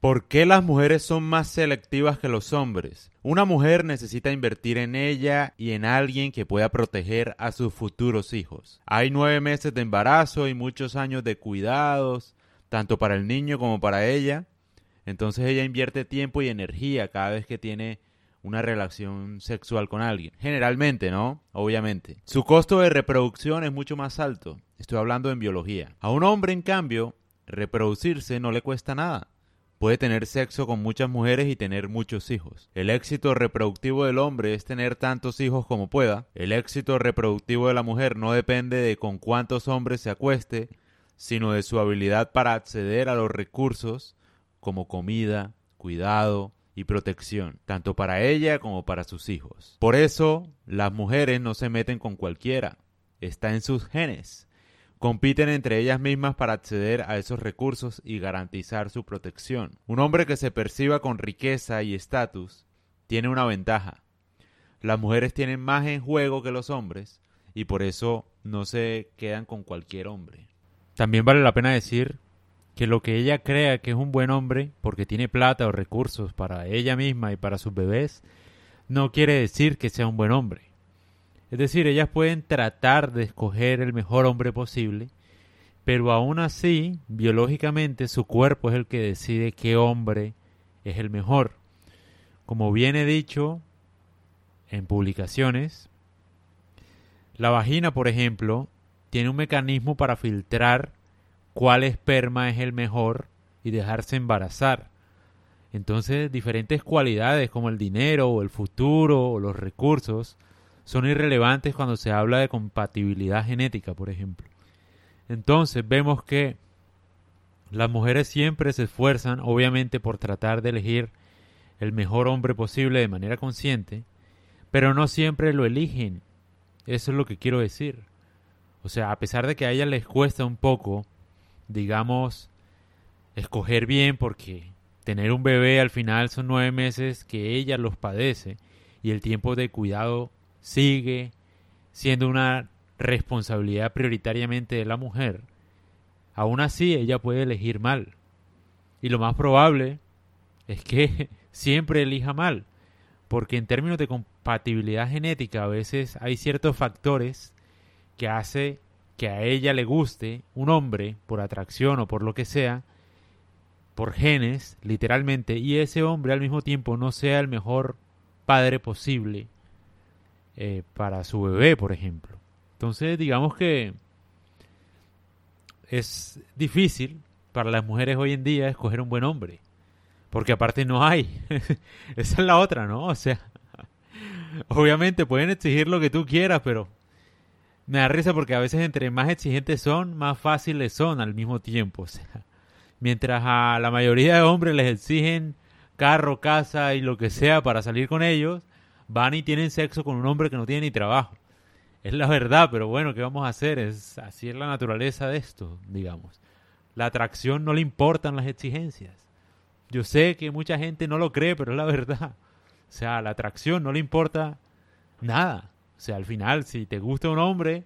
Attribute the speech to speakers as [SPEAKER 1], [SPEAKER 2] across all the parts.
[SPEAKER 1] ¿Por qué las mujeres son más selectivas que los hombres? Una mujer necesita invertir en ella y en alguien que pueda proteger a sus futuros hijos. Hay nueve meses de embarazo y muchos años de cuidados, tanto para el niño como para ella. Entonces ella invierte tiempo y energía cada vez que tiene una relación sexual con alguien. Generalmente, ¿no? Obviamente. Su costo de reproducción es mucho más alto. Estoy hablando en biología. A un hombre, en cambio, reproducirse no le cuesta nada puede tener sexo con muchas mujeres y tener muchos hijos. El éxito reproductivo del hombre es tener tantos hijos como pueda. El éxito reproductivo de la mujer no depende de con cuántos hombres se acueste, sino de su habilidad para acceder a los recursos como comida, cuidado y protección, tanto para ella como para sus hijos. Por eso, las mujeres no se meten con cualquiera. Está en sus genes compiten entre ellas mismas para acceder a esos recursos y garantizar su protección. Un hombre que se perciba con riqueza y estatus tiene una ventaja. Las mujeres tienen más en juego que los hombres y por eso no se quedan con cualquier hombre. También vale la pena decir que lo que ella crea que es un buen hombre porque tiene plata o recursos para ella misma y para sus bebés, no quiere decir que sea un buen hombre. Es decir, ellas pueden tratar de escoger el mejor hombre posible, pero aún así, biológicamente, su cuerpo es el que decide qué hombre es el mejor. Como bien he dicho en publicaciones, la vagina, por ejemplo, tiene un mecanismo para filtrar cuál esperma es el mejor y dejarse embarazar. Entonces, diferentes cualidades como el dinero o el futuro o los recursos son irrelevantes cuando se habla de compatibilidad genética, por ejemplo. Entonces vemos que las mujeres siempre se esfuerzan, obviamente, por tratar de elegir el mejor hombre posible de manera consciente, pero no siempre lo eligen. Eso es lo que quiero decir. O sea, a pesar de que a ellas les cuesta un poco, digamos, escoger bien, porque tener un bebé al final son nueve meses que ella los padece y el tiempo de cuidado sigue siendo una responsabilidad prioritariamente de la mujer, aún así ella puede elegir mal. Y lo más probable es que siempre elija mal, porque en términos de compatibilidad genética a veces hay ciertos factores que hace que a ella le guste un hombre por atracción o por lo que sea, por genes, literalmente, y ese hombre al mismo tiempo no sea el mejor padre posible eh, para su bebé, por ejemplo. Entonces, digamos que es difícil para las mujeres hoy en día escoger un buen hombre. Porque aparte no hay. Esa es la otra, ¿no? O sea, obviamente pueden exigir lo que tú quieras, pero me da risa porque a veces entre más exigentes son, más fáciles son al mismo tiempo. O sea, mientras a la mayoría de hombres les exigen carro, casa y lo que sea para salir con ellos, van y tienen sexo con un hombre que no tiene ni trabajo. Es la verdad, pero bueno, ¿qué vamos a hacer? Es, así es la naturaleza de esto, digamos. La atracción no le importan las exigencias. Yo sé que mucha gente no lo cree, pero es la verdad. O sea, la atracción no le importa nada. O sea, al final, si te gusta un hombre,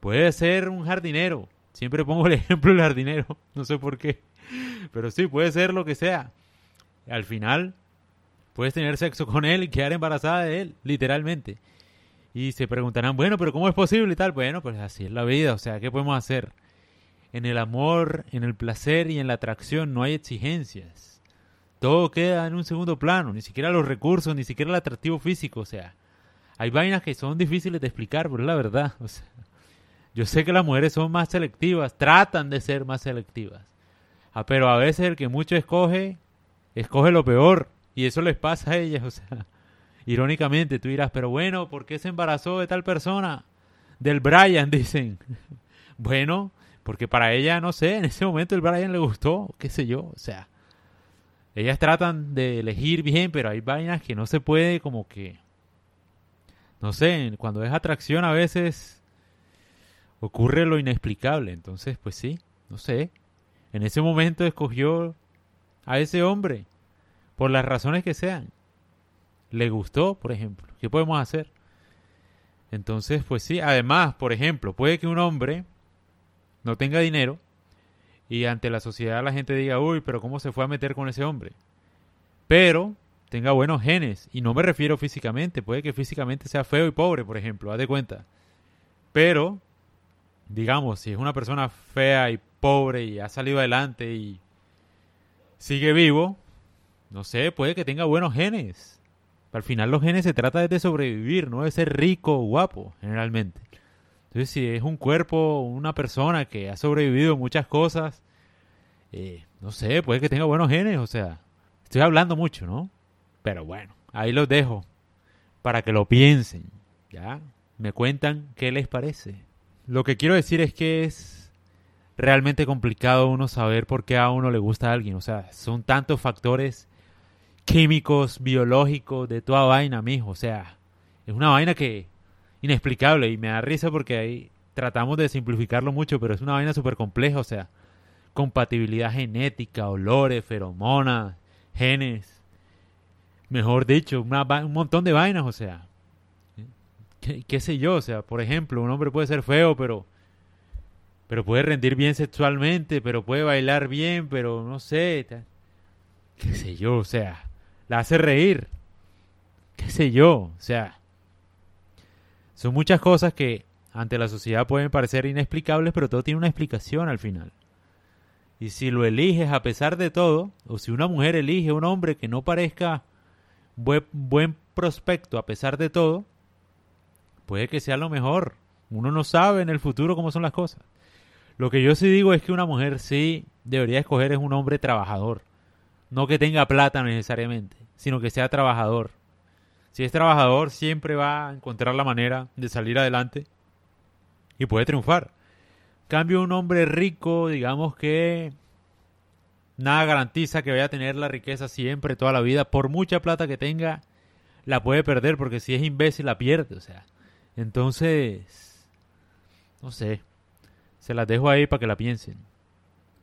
[SPEAKER 1] puede ser un jardinero. Siempre pongo el ejemplo del jardinero, no sé por qué. Pero sí, puede ser lo que sea. Al final, puedes tener sexo con él y quedar embarazada de él, literalmente. Y se preguntarán, bueno, pero ¿cómo es posible y tal? Bueno, pues así es la vida, o sea, ¿qué podemos hacer? En el amor, en el placer y en la atracción no hay exigencias. Todo queda en un segundo plano, ni siquiera los recursos, ni siquiera el atractivo físico, o sea, hay vainas que son difíciles de explicar, pero es la verdad, yo sé que las mujeres son más selectivas, tratan de ser más selectivas. Ah, pero a veces el que mucho escoge, escoge lo peor. Y eso les pasa a ellas, o sea, irónicamente tú dirás, pero bueno, ¿por qué se embarazó de tal persona? Del Brian, dicen. bueno, porque para ella, no sé, en ese momento el Brian le gustó, qué sé yo, o sea, ellas tratan de elegir bien, pero hay vainas que no se puede como que, no sé, cuando es atracción a veces ocurre lo inexplicable, entonces pues sí, no sé, en ese momento escogió a ese hombre por las razones que sean. Le gustó, por ejemplo. ¿Qué podemos hacer? Entonces, pues sí, además, por ejemplo, puede que un hombre no tenga dinero y ante la sociedad la gente diga, uy, pero ¿cómo se fue a meter con ese hombre? Pero tenga buenos genes, y no me refiero físicamente, puede que físicamente sea feo y pobre, por ejemplo, haz de cuenta. Pero, digamos, si es una persona fea y pobre y ha salido adelante y sigue vivo, no sé, puede que tenga buenos genes. Al final los genes se trata de sobrevivir, no de ser rico o guapo, generalmente. Entonces, si es un cuerpo, una persona que ha sobrevivido muchas cosas, eh, no sé, puede que tenga buenos genes, o sea, estoy hablando mucho, ¿no? Pero bueno, ahí los dejo para que lo piensen, ¿ya? Me cuentan qué les parece. Lo que quiero decir es que es realmente complicado uno saber por qué a uno le gusta a alguien, o sea, son tantos factores químicos, biológicos, de toda vaina, mijo, o sea, es una vaina que inexplicable y me da risa porque ahí tratamos de simplificarlo mucho, pero es una vaina súper compleja, o sea, compatibilidad genética, olores, feromonas, genes, mejor dicho, un montón de vainas, o sea, ¿qué, sé yo, o sea, por ejemplo, un hombre puede ser feo, pero pero puede rendir bien sexualmente, pero puede bailar bien, pero no sé, qué sé yo, o sea, la hace reír, qué sé yo, o sea, son muchas cosas que ante la sociedad pueden parecer inexplicables, pero todo tiene una explicación al final. Y si lo eliges a pesar de todo, o si una mujer elige a un hombre que no parezca buen, buen prospecto a pesar de todo, puede que sea lo mejor. Uno no sabe en el futuro cómo son las cosas. Lo que yo sí digo es que una mujer sí debería escoger es un hombre trabajador. No que tenga plata necesariamente, sino que sea trabajador. Si es trabajador, siempre va a encontrar la manera de salir adelante y puede triunfar. Cambio un hombre rico, digamos que nada garantiza que vaya a tener la riqueza siempre, toda la vida. Por mucha plata que tenga, la puede perder porque si es imbécil la pierde. O sea, entonces, no sé, se las dejo ahí para que la piensen.